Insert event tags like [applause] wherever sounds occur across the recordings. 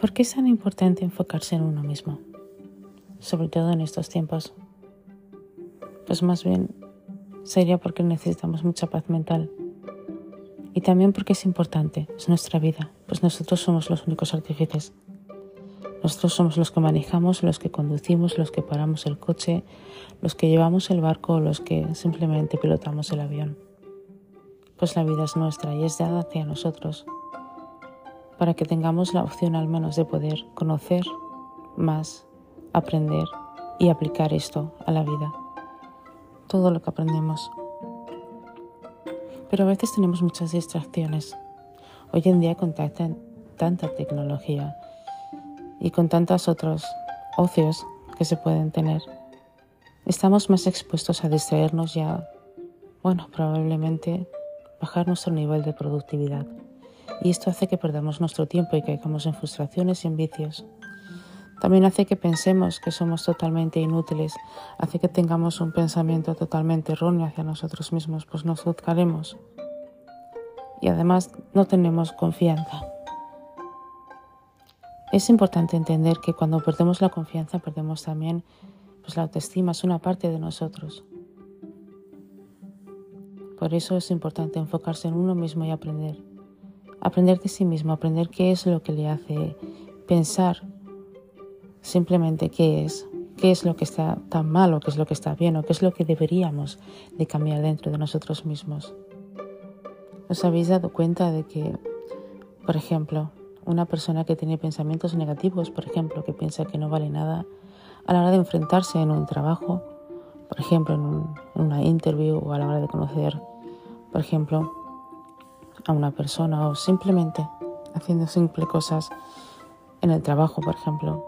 ¿Por qué es tan importante enfocarse en uno mismo? Sobre todo en estos tiempos. Pues más bien sería porque necesitamos mucha paz mental. Y también porque es importante, es nuestra vida, pues nosotros somos los únicos artífices. Nosotros somos los que manejamos, los que conducimos, los que paramos el coche, los que llevamos el barco o los que simplemente pilotamos el avión. Pues la vida es nuestra y es dada hacia nosotros, para que tengamos la opción al menos de poder conocer más, aprender y aplicar esto a la vida. Todo lo que aprendemos. Pero a veces tenemos muchas distracciones. Hoy en día con tanta, tecnología y con tantos otros ocios que se pueden tener, estamos más expuestos a distraernos ya, bueno, probablemente bajar nuestro nivel de productividad. Y esto hace que perdamos nuestro tiempo y caigamos en frustraciones y en vicios. También hace que pensemos que somos totalmente inútiles, hace que tengamos un pensamiento totalmente erróneo hacia nosotros mismos, pues nos juzgaremos. Y además no tenemos confianza. Es importante entender que cuando perdemos la confianza perdemos también pues la autoestima, es una parte de nosotros. Por eso es importante enfocarse en uno mismo y aprender. Aprender de sí mismo, aprender qué es lo que le hace pensar simplemente qué es, qué es lo que está tan mal o qué es lo que está bien o qué es lo que deberíamos de cambiar dentro de nosotros mismos. ¿Os habéis dado cuenta de que, por ejemplo, una persona que tiene pensamientos negativos, por ejemplo, que piensa que no vale nada, a la hora de enfrentarse en un trabajo, por ejemplo, en, una interview o a la hora de conocer, por ejemplo, a una persona o simplemente haciendo simple cosas en el trabajo, por ejemplo,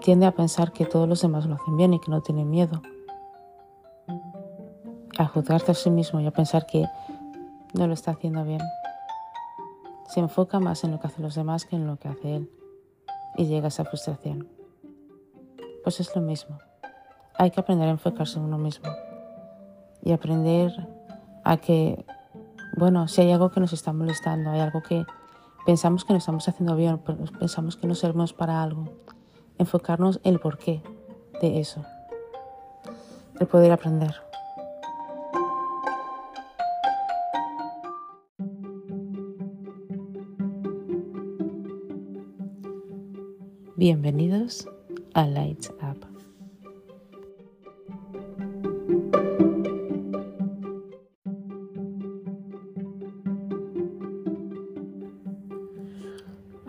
tiende a pensar que todos los demás lo hacen bien y que no tiene miedo. A juzgarse a sí mismo y a pensar que no lo está haciendo bien se enfoca más en lo que hacen los demás que en lo que hace él y llega a esa frustración. Pues es lo mismo. Hay que aprender a enfocarse en uno mismo y aprender a que, bueno, si hay algo que nos está molestando, hay algo que pensamos que no estamos haciendo bien, pensamos que no servimos para algo, enfocarnos en el porqué de eso, el poder aprender. Bienvenidos a Lights Up.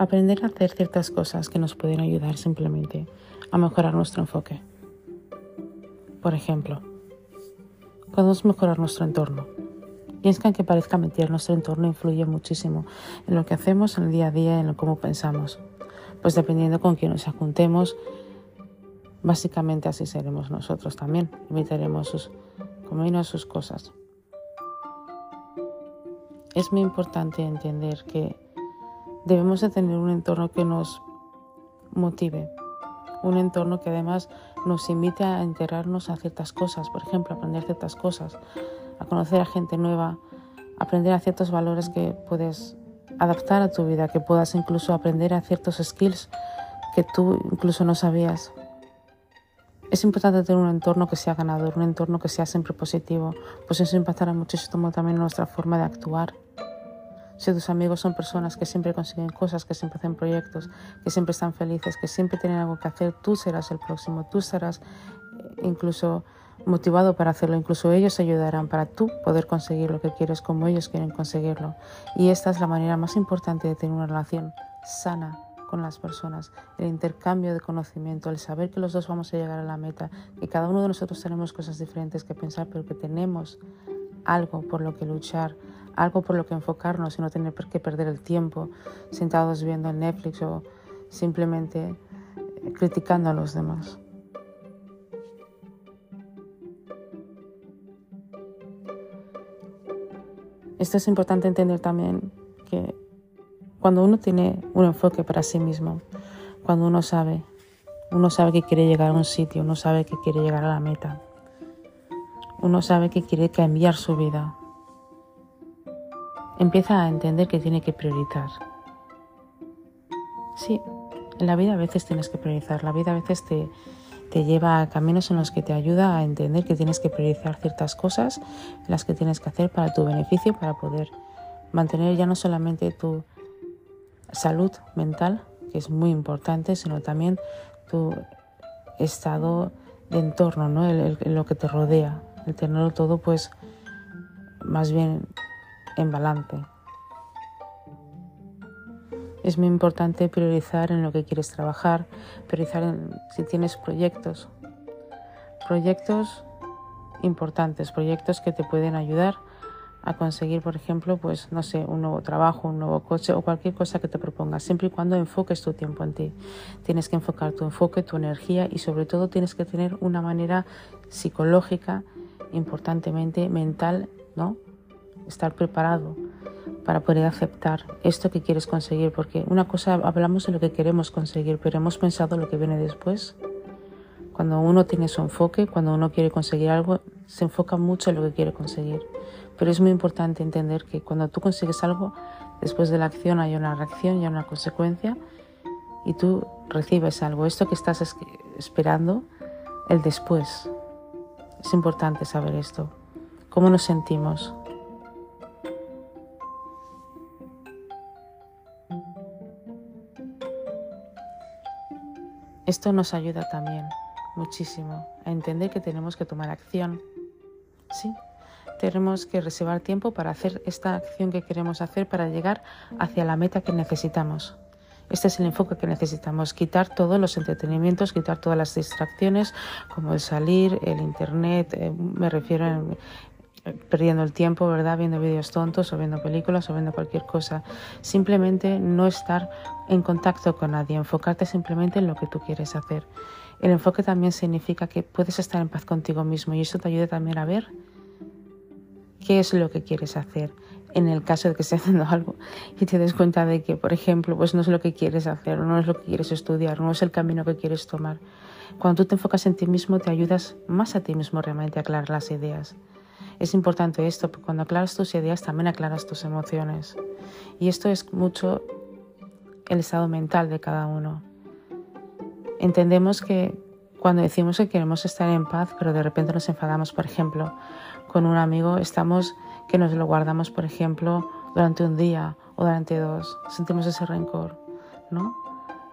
Aprender a hacer ciertas cosas que nos pueden ayudar simplemente a mejorar nuestro enfoque. Por ejemplo, podemos mejorar nuestro entorno. Piensan que parezca mentir, nuestro entorno influye muchísimo en lo que hacemos en el día a día, en lo cómo pensamos pues dependiendo con quién nos juntemos, básicamente así seremos nosotros también. Imitaremos sus caminos, sus cosas. Es muy importante entender que debemos de tener un entorno que nos motive, un entorno que además nos invite a enterarnos a ciertas cosas, por ejemplo, aprender ciertas cosas, a conocer a gente nueva, aprender a ciertos valores que puedes adaptar a tu vida, que puedas incluso aprender a ciertos skills que tú incluso no sabías. Es importante tener un entorno que sea ganador, un entorno que sea siempre positivo, pues eso impactará muchísimo también en nuestra forma de actuar. Si tus amigos son personas que siempre consiguen cosas, que siempre hacen proyectos, que siempre están felices, que siempre tienen algo que hacer, tú serás el próximo, tú serás eh, incluso motivado para hacerlo. Incluso ellos ayudarán para tú poder conseguir lo que quieres como ellos quieren conseguirlo. Y esta es la manera más importante de tener una relación sana con las personas, el intercambio de conocimiento, el saber que los dos vamos a llegar a la meta, que cada uno de nosotros tenemos cosas diferentes que pensar, pero que tenemos algo por lo que luchar, algo por lo que enfocarnos y no tener que perder el tiempo sentados viendo Netflix o simplemente criticando a los demás. Esto es importante entender también que cuando uno tiene un enfoque para sí mismo, cuando uno sabe, uno sabe que quiere llegar a un sitio, uno sabe que quiere llegar a la meta, uno sabe que quiere cambiar su vida, empieza a entender que tiene que priorizar. Sí, En la vida a veces tienes que priorizar, la vida a veces te, te lleva a caminos en los que te ayuda a entender que tienes que priorizar ciertas cosas, las que tienes que hacer para tu beneficio, para poder mantener ya no solamente tu salud mental, que es muy importante, sino también tu estado de entorno, ¿no? lo que te rodea, el tenerlo todo pues más bien en balance. Es muy importante priorizar en lo que quieres trabajar, priorizar en, si tienes proyectos, proyectos importantes, proyectos que te pueden ayudar a conseguir, por ejemplo, pues no sé, un nuevo trabajo, un nuevo coche o cualquier cosa que te propongas, siempre y cuando enfoques tu tiempo en ti. Tienes que enfocar tu enfoque, tu energía y sobre todo tienes que tener una manera psicológica, importantemente mental, ¿no? Estar preparado para poder aceptar esto que quieres conseguir, porque una cosa hablamos de lo que queremos conseguir, pero hemos pensado lo que viene después. Cuando uno tiene su enfoque, cuando uno quiere conseguir algo, se enfoca mucho en lo que quiere conseguir. Pero es muy importante entender que cuando tú consigues algo, después de la acción hay una reacción y una consecuencia y tú recibes algo. Esto que estás esperando, el después. Es importante saber esto. ¿Cómo nos sentimos? Esto nos ayuda también muchísimo a entender que tenemos que tomar acción. Sí, tenemos que reservar tiempo para hacer esta acción que queremos hacer para llegar hacia la meta que necesitamos. Este es el enfoque que necesitamos, quitar todos los entretenimientos, quitar todas las distracciones, como el salir, el internet, eh, me refiero eh, perdiendo el tiempo, ¿verdad? Viendo vídeos tontos o viendo películas o viendo cualquier cosa. Simplemente no estar en contacto con nadie, enfocarte simplemente en lo que tú quieres hacer. El enfoque también significa que puedes estar en paz contigo mismo y eso te ayuda también a ver qué es lo que quieres hacer en el caso de que estés haciendo [laughs] algo y te des cuenta de que, por ejemplo, pues no es lo que quieres hacer, no es lo que quieres estudiar, no es el camino que quieres tomar. Cuando tú te enfocas en ti mismo, te ayudas más a ti mismo realmente a aclarar las ideas. Es importante esto, porque cuando aclaras tus ideas también aclaras tus emociones. Y esto es mucho el estado mental de cada uno. Entendemos que cuando decimos que queremos estar en paz, pero de repente nos enfadamos, por ejemplo, con un amigo, estamos que nos lo guardamos, por ejemplo, durante un día o durante dos, sentimos ese rencor, ¿no?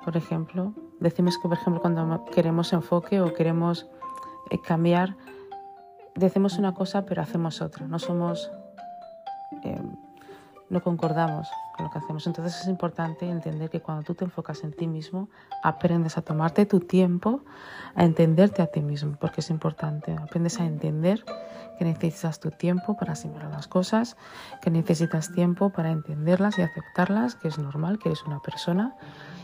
Por ejemplo, decimos que, por ejemplo, cuando queremos enfoque o queremos eh, cambiar, decimos una cosa pero hacemos otra, no somos, eh, no concordamos lo que hacemos. Entonces es importante entender que cuando tú te enfocas en ti mismo, aprendes a tomarte tu tiempo, a entenderte a ti mismo, porque es importante. Aprendes a entender que necesitas tu tiempo para asimilar las cosas, que necesitas tiempo para entenderlas y aceptarlas, que es normal, que eres una persona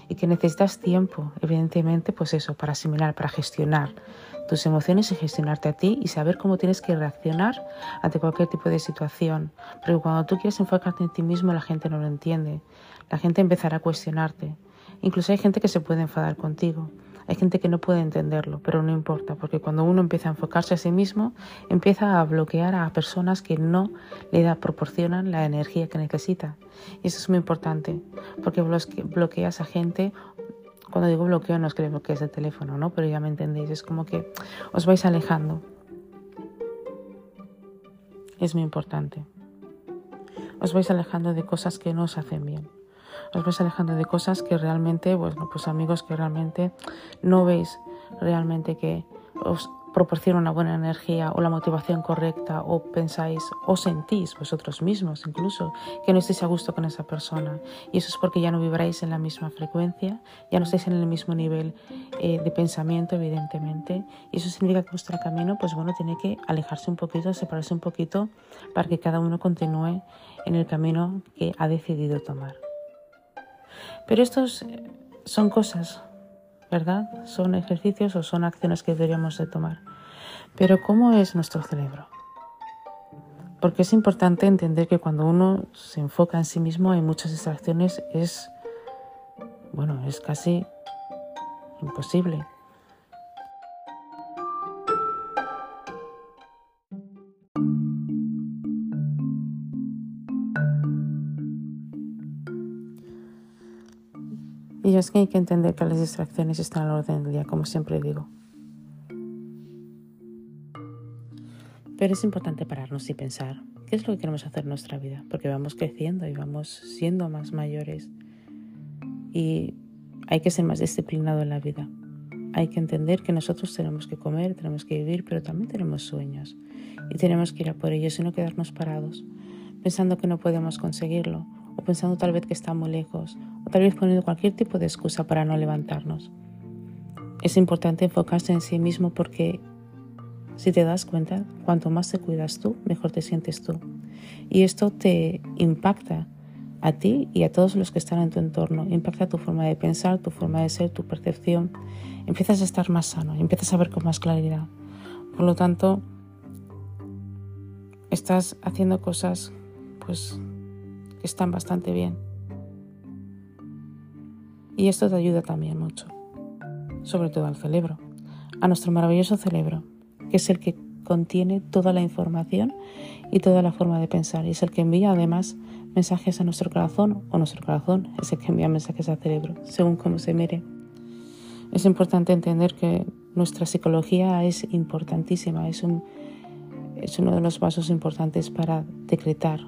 y que necesitas tiempo, evidentemente, pues eso, para asimilar, para gestionar tus emociones y gestionarte a ti y saber cómo tienes que reaccionar ante cualquier tipo de situación. Porque cuando tú quieres enfocarte en ti mismo, la gente no lo entiende. La gente empezará a cuestionarte. Incluso hay gente que se puede enfadar contigo. Hay gente que no puede entenderlo, pero no importa, porque cuando uno empieza a enfocarse a sí mismo, empieza a bloquear a personas que no le da, proporcionan la energía que necesita. Y eso es muy importante, porque bloqueas a gente cuando digo bloqueo no es que bloquees el teléfono, ¿no? Pero ya me entendéis, es como que os vais alejando. Es muy importante. Os vais alejando de cosas que no os hacen bien. Os vais alejando de cosas que realmente, bueno, pues amigos que realmente no veis realmente que os proporciona una buena energía o la motivación correcta o pensáis o sentís vosotros mismos incluso que no estéis a gusto con esa persona y eso es porque ya no vibráis en la misma frecuencia, ya no estáis en el mismo nivel eh, de pensamiento evidentemente y eso significa que vuestro camino pues bueno tiene que alejarse un poquito, separarse un poquito para que cada uno continúe en el camino que ha decidido tomar. Pero estos eh, son cosas ¿verdad? Son ejercicios o son acciones que deberíamos de tomar. Pero ¿cómo es nuestro cerebro? Porque es importante entender que cuando uno se enfoca en sí mismo hay muchas distracciones, es, bueno, es casi imposible. Es que hay que entender que las distracciones están al orden del día, como siempre digo. Pero es importante pararnos y pensar qué es lo que queremos hacer en nuestra vida, porque vamos creciendo y vamos siendo más mayores. Y hay que ser más disciplinado en la vida. Hay que entender que nosotros tenemos que comer, tenemos que vivir, pero también tenemos sueños. Y tenemos que ir a por ellos y no quedarnos parados, pensando que no podemos conseguirlo, o pensando tal vez que está muy lejos, o tal vez poniendo cualquier tipo de excusa para no levantarnos. Es importante enfocarse en sí mismo porque si te das cuenta, cuanto más te cuidas tú, mejor te sientes tú. Y esto te impacta a ti y a todos los que están en tu entorno. Impacta tu forma de pensar, tu forma de ser, tu percepción. Empiezas a estar más sano, empiezas a ver con más claridad. Por lo tanto, estás haciendo cosas pues están bastante bien. Y esto te ayuda también mucho, sobre todo al cerebro, a nuestro maravilloso cerebro que es el que contiene toda la información y toda la forma de pensar y es el que envía además mensajes a nuestro corazón o nuestro corazón es el que envía mensajes al cerebro, según cómo se mire. Es importante entender que nuestra psicología es importantísima, es, un, es uno de los pasos importantes para decretar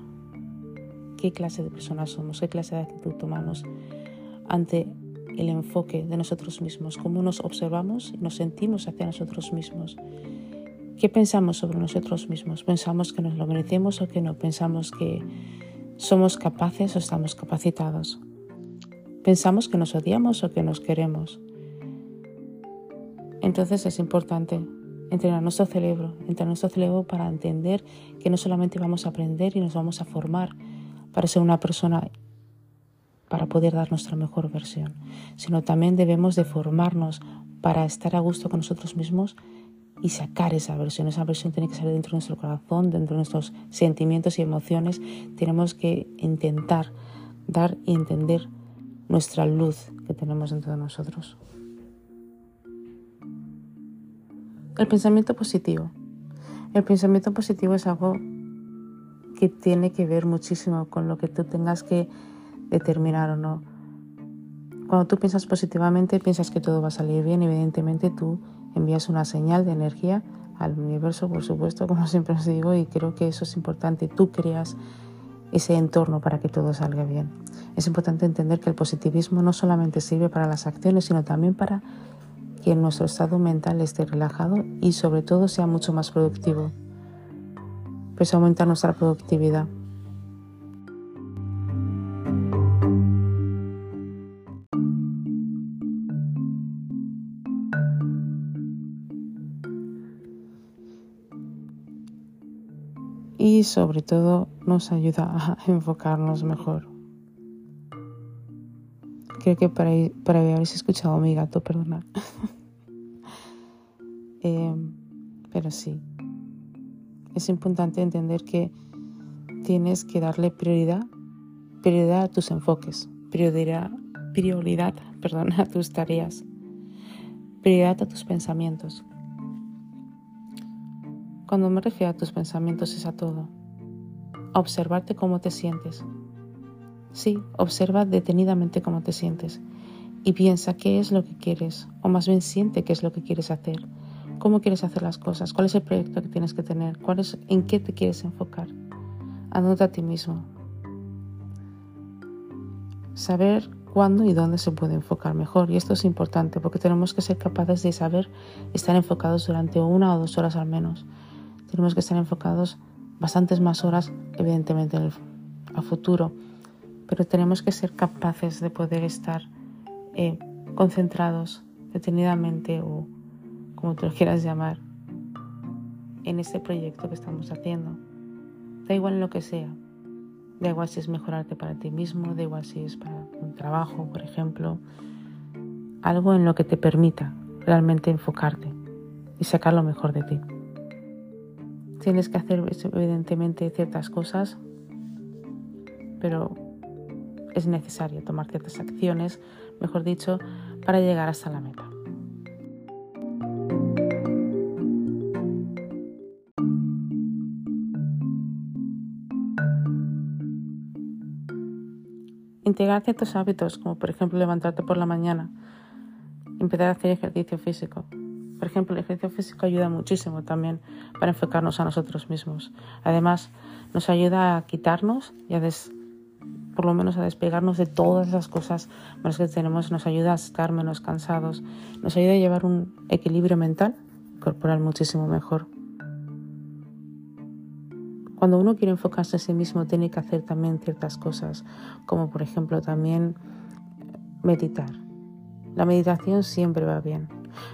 qué clase de personas somos, qué clase de actitud tomamos ante el enfoque de nosotros mismos, cómo nos observamos y nos sentimos hacia nosotros mismos ¿Qué pensamos sobre nosotros mismos? ¿Pensamos que nos lo merecemos o que no? ¿Pensamos que somos capaces o estamos capacitados? ¿Pensamos que nos odiamos o que nos queremos? Entonces es importante entrenar nuestro cerebro, entrenar nuestro cerebro para entender que no solamente vamos a aprender y nos vamos a formar para ser una persona para poder dar nuestra mejor versión, sino también debemos de formarnos para estar a gusto con nosotros mismos y sacar esa versión. Esa versión tiene que salir dentro de nuestro corazón, dentro de nuestros sentimientos y emociones. Tenemos que intentar dar y entender nuestra luz que tenemos dentro de nosotros. El pensamiento positivo. El pensamiento positivo es algo que tiene que ver muchísimo con lo que tú tengas que determinar o no. Cuando tú piensas positivamente, piensas que todo va a salir bien, evidentemente tú envías una señal de energía al universo, por supuesto, como [laughs] siempre os digo, y creo que eso es importante. Tú creas ese entorno para que todo salga bien. Es importante entender que el positivismo no solamente sirve para las acciones, sino también para que nuestro estado mental esté relajado y sobre todo sea mucho más productivo. Pues aumenta nuestra productividad. y sobre todo nos ayuda a [laughs] enfocarnos mejor. Creo que para, para habéis escuchado a mi gato, perdonad. [laughs] Eh, pero sí, es importante entender que tienes que darle prioridad, prioridad a tus enfoques, prioridad, prioridad [laughs] perdón, a tus tareas, prioridad a tus pensamientos. Cuando me refiero a tus pensamientos es a todo. observarte cómo te sientes. Sí, observa detenidamente cómo te sientes y piensa qué es lo que quieres, o más bien siente qué es lo que quieres hacer, cómo quieres hacer las cosas, cuál es el proyecto que tienes que tener, cuál es, en qué te quieres enfocar. Anota a ti mismo. Saber cuándo y dónde se puede enfocar mejor. Y esto es importante porque tenemos que ser capaces de saber estar enfocados durante una o dos horas al menos tenemos que estar enfocados bastantes más horas, evidentemente, en el, a futuro, pero tenemos que ser capaces de poder estar eh, concentrados detenidamente o como tú lo quieras llamar en este proyecto que estamos haciendo. Da igual lo que sea. Da igual si es mejorarte para ti mismo, da igual si es para un trabajo, por ejemplo. Algo en lo que te permita realmente enfocarte y sacar lo mejor de ti. Tienes que hacer evidentemente ciertas cosas, pero es necesario tomar ciertas acciones, mejor dicho, para llegar hasta la meta. Integrar ciertos hábitos, como por ejemplo levantarte por la mañana, empezar a hacer ejercicio físico. Por ejemplo, el ejercicio físico ayuda muchísimo también para enfocarnos a nosotros mismos. Además, nos ayuda a quitarnos y a des por lo menos a despegarnos de todas esas cosas más que tenemos, nos ayuda a estar menos cansados, nos ayuda a llevar un equilibrio mental corporal muchísimo mejor. Cuando uno quiere enfocarse en sí mismo, tiene que hacer también ciertas cosas, como por ejemplo también meditar. La meditación siempre va bien,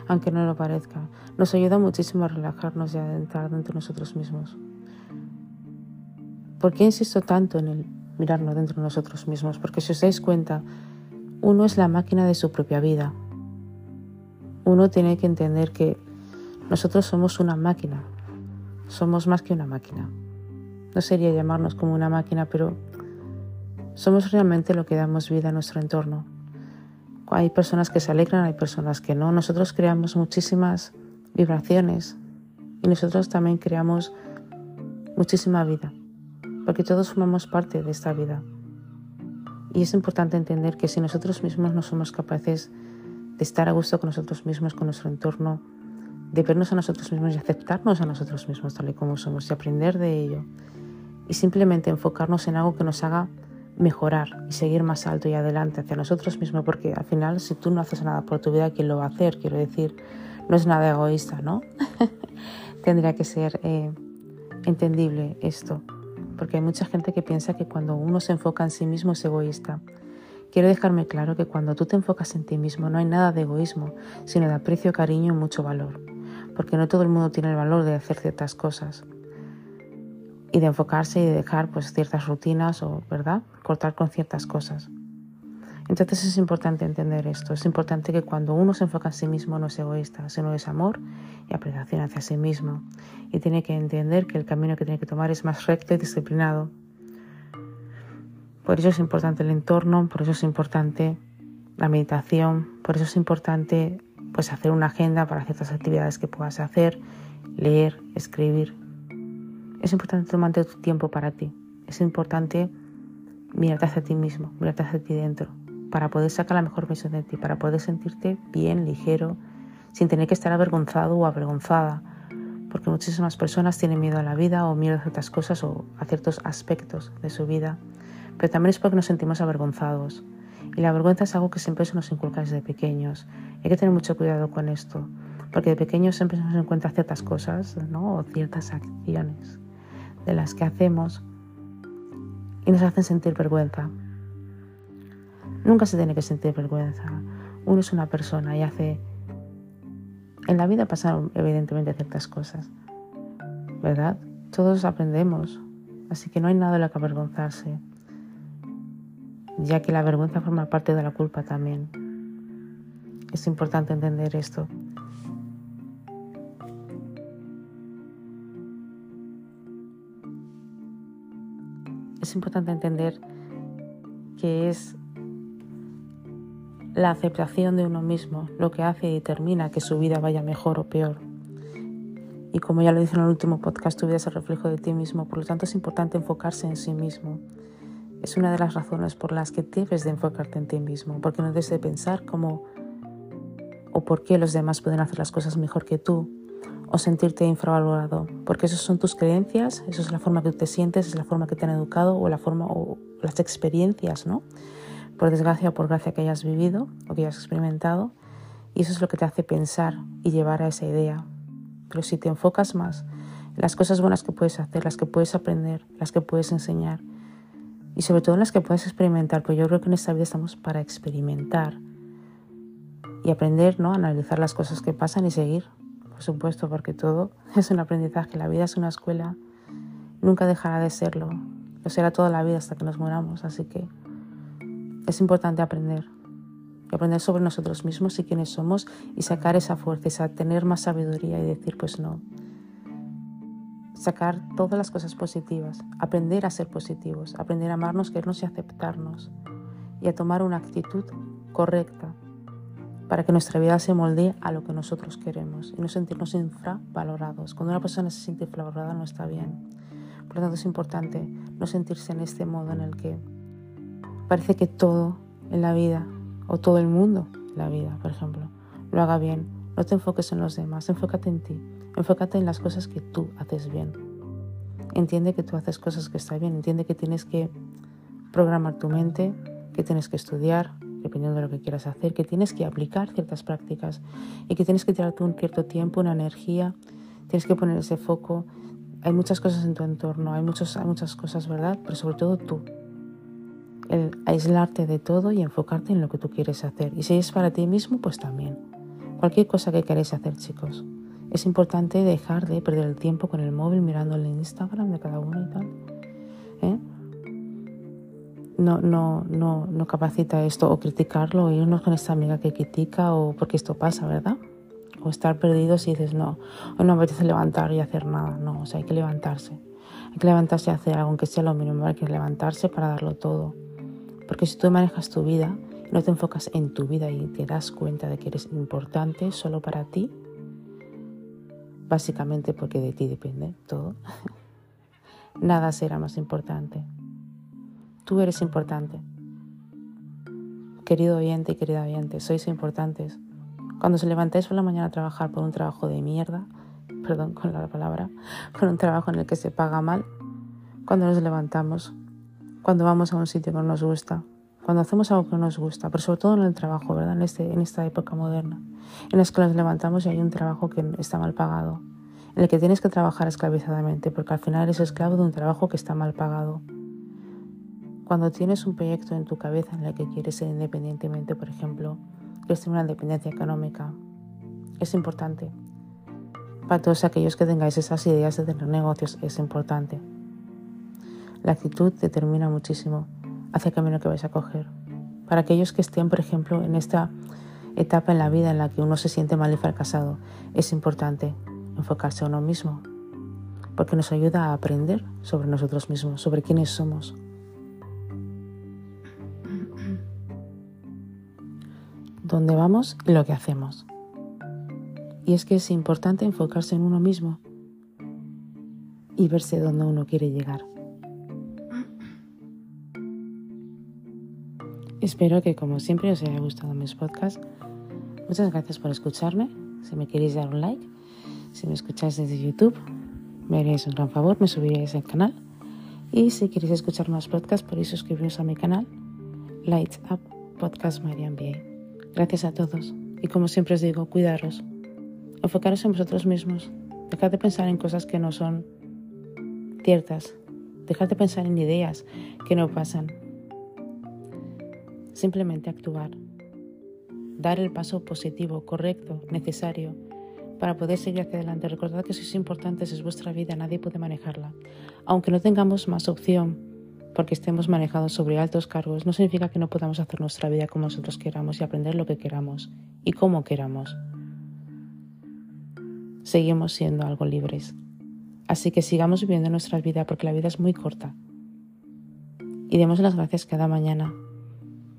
aunque no lo parezca. Nos ayuda muchísimo a relajarnos y a adentrar dentro de nosotros mismos. ¿Por qué insisto tanto en el mirarnos dentro de nosotros mismos, porque si os dais cuenta, uno es la máquina de su propia vida. Uno tiene que entender que nosotros somos una máquina, somos más que una máquina. No sería llamarnos como una máquina, pero somos realmente lo que damos vida a nuestro entorno. Hay personas que se alegran, hay personas que no. Nosotros creamos muchísimas vibraciones y nosotros también creamos muchísima vida porque todos formamos parte de esta vida. Y es importante entender que si nosotros mismos no somos capaces de estar a gusto con nosotros mismos, con nuestro entorno, de vernos a nosotros mismos y aceptarnos a nosotros mismos tal y como somos y aprender de ello, y simplemente enfocarnos en algo que nos haga mejorar y seguir más alto y adelante hacia nosotros mismos, porque al final si tú no haces nada por tu vida, ¿quién lo va a hacer? Quiero decir, no es nada egoísta, ¿no? [laughs] Tendría que ser eh, entendible esto porque hay mucha gente que piensa que cuando uno se enfoca en sí mismo es egoísta. Quiero dejarme claro que cuando tú te enfocas en ti mismo no hay nada de egoísmo, sino de aprecio, cariño y mucho valor, porque no todo el mundo tiene el valor de hacer ciertas cosas y de enfocarse y de dejar pues ciertas rutinas o, ¿verdad?, cortar con ciertas cosas. Entonces es importante entender esto, es importante que cuando uno se enfoca en sí mismo no es egoísta, sino es amor y apreciación hacia sí mismo. Y tiene que entender que el camino que tiene que tomar es más recto y disciplinado. Por eso es importante el entorno, por eso es importante la meditación, por eso es importante pues hacer una agenda para ciertas actividades que puedas hacer, leer, escribir. Es importante tomarte tu tiempo para ti. Es importante mirarte hacia ti mismo, mirarte hacia ti dentro, para poder sacar la mejor versión de ti, para poder sentirte bien, ligero, sin tener que estar avergonzado o avergonzada, porque muchísimas personas tienen miedo a la vida o miedo a ciertas cosas o a ciertos aspectos de su vida, pero también es porque nos sentimos avergonzados. Y la vergüenza es algo que siempre se nos inculca desde pequeños. Hay que tener mucho cuidado con esto, porque de pequeños siempre se nos encuentra ciertas cosas ¿no? o ciertas acciones de las que hacemos y nos hacen sentir vergüenza. Nunca se tiene que sentir vergüenza. Uno es una persona y hace... En la vida pasaron evidentemente ciertas cosas, ¿verdad? Todos aprendemos, así que no hay nada de lo que avergonzarse, ya que la vergüenza forma parte de la culpa también. Es importante entender esto. Es importante entender que es la aceptación de uno mismo lo que hace y determina que su vida vaya mejor o peor. Y como ya lo dije en el último podcast, tu vida es el reflejo de ti mismo, por lo tanto es importante enfocarse en sí mismo. Es una de las razones por las que debes de enfocarte en ti mismo, porque no debes de pensar cómo o por qué los demás pueden hacer las cosas mejor que tú, o sentirte infravalorado, porque esas son tus creencias, eso es la forma que te sientes, es la forma que te han educado o la forma o las experiencias, ¿no? por desgracia o por gracia que hayas vivido o que hayas experimentado, y eso es lo que te hace pensar y llevar a esa idea. Pero si te enfocas más en las cosas buenas que puedes hacer, las que puedes aprender, las que puedes enseñar, y sobre todo en las que puedes experimentar, porque yo creo que en esta vida estamos para experimentar y aprender, ¿no? Analizar las cosas que pasan y seguir, por supuesto, porque todo [laughs] es un aprendizaje. La vida es una escuela, nunca dejará de serlo. Lo será toda la vida hasta que nos moramos, así que es importante aprender. Aprender sobre nosotros mismos y quiénes somos y sacar esa fuerza, tener más sabiduría y decir, pues no. Sacar todas las cosas positivas, aprender a ser positivos, aprender a amarnos, querernos y aceptarnos y a tomar una actitud correcta para que nuestra vida se moldee a lo que nosotros queremos y no sentirnos infravalorados. Cuando una persona se siente infravalorada no está bien. Por lo tanto es importante no sentirse en este modo en el que parece que todo en la vida, o todo el mundo en la vida, por ejemplo, lo haga bien. No te enfoques en los demás, enfócate en ti, enfócate en las cosas que tú haces bien. Entiende que tú haces cosas que están bien, entiende que tienes que programar tu mente, que tienes que estudiar, dependiendo de lo que quieras hacer, que tienes que aplicar ciertas prácticas y que tienes que tirarte un cierto tiempo, una energía, tienes que poner ese foco. Hay muchas cosas en tu entorno, hay, muchos, hay muchas cosas, ¿verdad? Pero sobre todo tú. El aislarte de todo y enfocarte en lo que tú quieres hacer. Y si es para ti mismo, pues también. Cualquier cosa que queréis hacer, chicos. Es importante dejar de perder el tiempo con el móvil mirando el Instagram de cada uno y tal. ¿eh? No, no, no, no capacita esto o criticarlo o irnos con esta amiga que critica o porque esto pasa, ¿verdad? O estar perdidos y dices, no, hoy no me apetece levantar y hacer nada. No, o sea, hay que levantarse. Hay que levantarse y hacer algo, aunque sea lo mínimo, hay que levantarse para darlo todo. Porque si tú manejas tu vida, no te enfocas en tu vida y te das cuenta de que eres importante solo para ti, básicamente porque de ti depende todo, [laughs] nada será más importante. Tú eres importante. Querido oyente y querida oyente, sois importantes. Cuando se levantáis por la mañana a trabajar por un trabajo de mierda, perdón con la palabra, por un trabajo en el que se paga mal, cuando nos levantamos, cuando vamos a un sitio que no nos gusta, cuando hacemos algo que nos gusta, pero sobre todo en el trabajo, ¿verdad? En, este, en esta época moderna, en las que nos levantamos y hay un trabajo que está mal pagado, en el que tienes que trabajar esclavizadamente, porque al final eres esclavo de un trabajo que está mal pagado. Cuando tienes un proyecto en tu cabeza en el que quieres ser independientemente, por ejemplo, quieres tener una independencia económica, es importante. Para todos aquellos que tengáis esas ideas de tener negocios, es importante. La actitud determina muchísimo hacia el camino que vais a coger. Para aquellos que estén, por ejemplo, en esta etapa en la vida en la que uno se siente mal y fracasado, es importante enfocarse a uno mismo, porque nos ayuda a aprender sobre nosotros mismos, sobre quiénes somos. Dónde vamos y lo que hacemos. Y es que es importante enfocarse en uno mismo y verse dónde uno quiere llegar. Espero que como siempre os haya gustado mis podcasts. Muchas gracias por escucharme. Si me queréis dar un like, si me escucháis desde YouTube, me haríais un gran favor, me subiríais al canal. Y si queréis escuchar más podcasts, podéis suscribiros a mi canal, Lights Up Podcast Marian B. Gracias a todos. Y como siempre os digo, cuidaros. Enfocaros en vosotros mismos. Dejad de pensar en cosas que no son ciertas. Dejad de pensar en ideas que no pasan. Simplemente actuar. Dar el paso positivo, correcto, necesario para poder seguir hacia adelante. Recordad que sois importantes, es vuestra vida, nadie puede manejarla. Aunque no tengamos más opción porque estemos manejados sobre altos cargos, no significa que no podamos hacer nuestra vida como nosotros queramos y aprender lo que queramos y como queramos. Seguimos siendo algo libres. Así que sigamos viviendo nuestra vida porque la vida es muy corta. Y demos las gracias cada mañana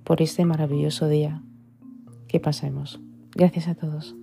por este maravilloso día que pasemos. Gracias a todos.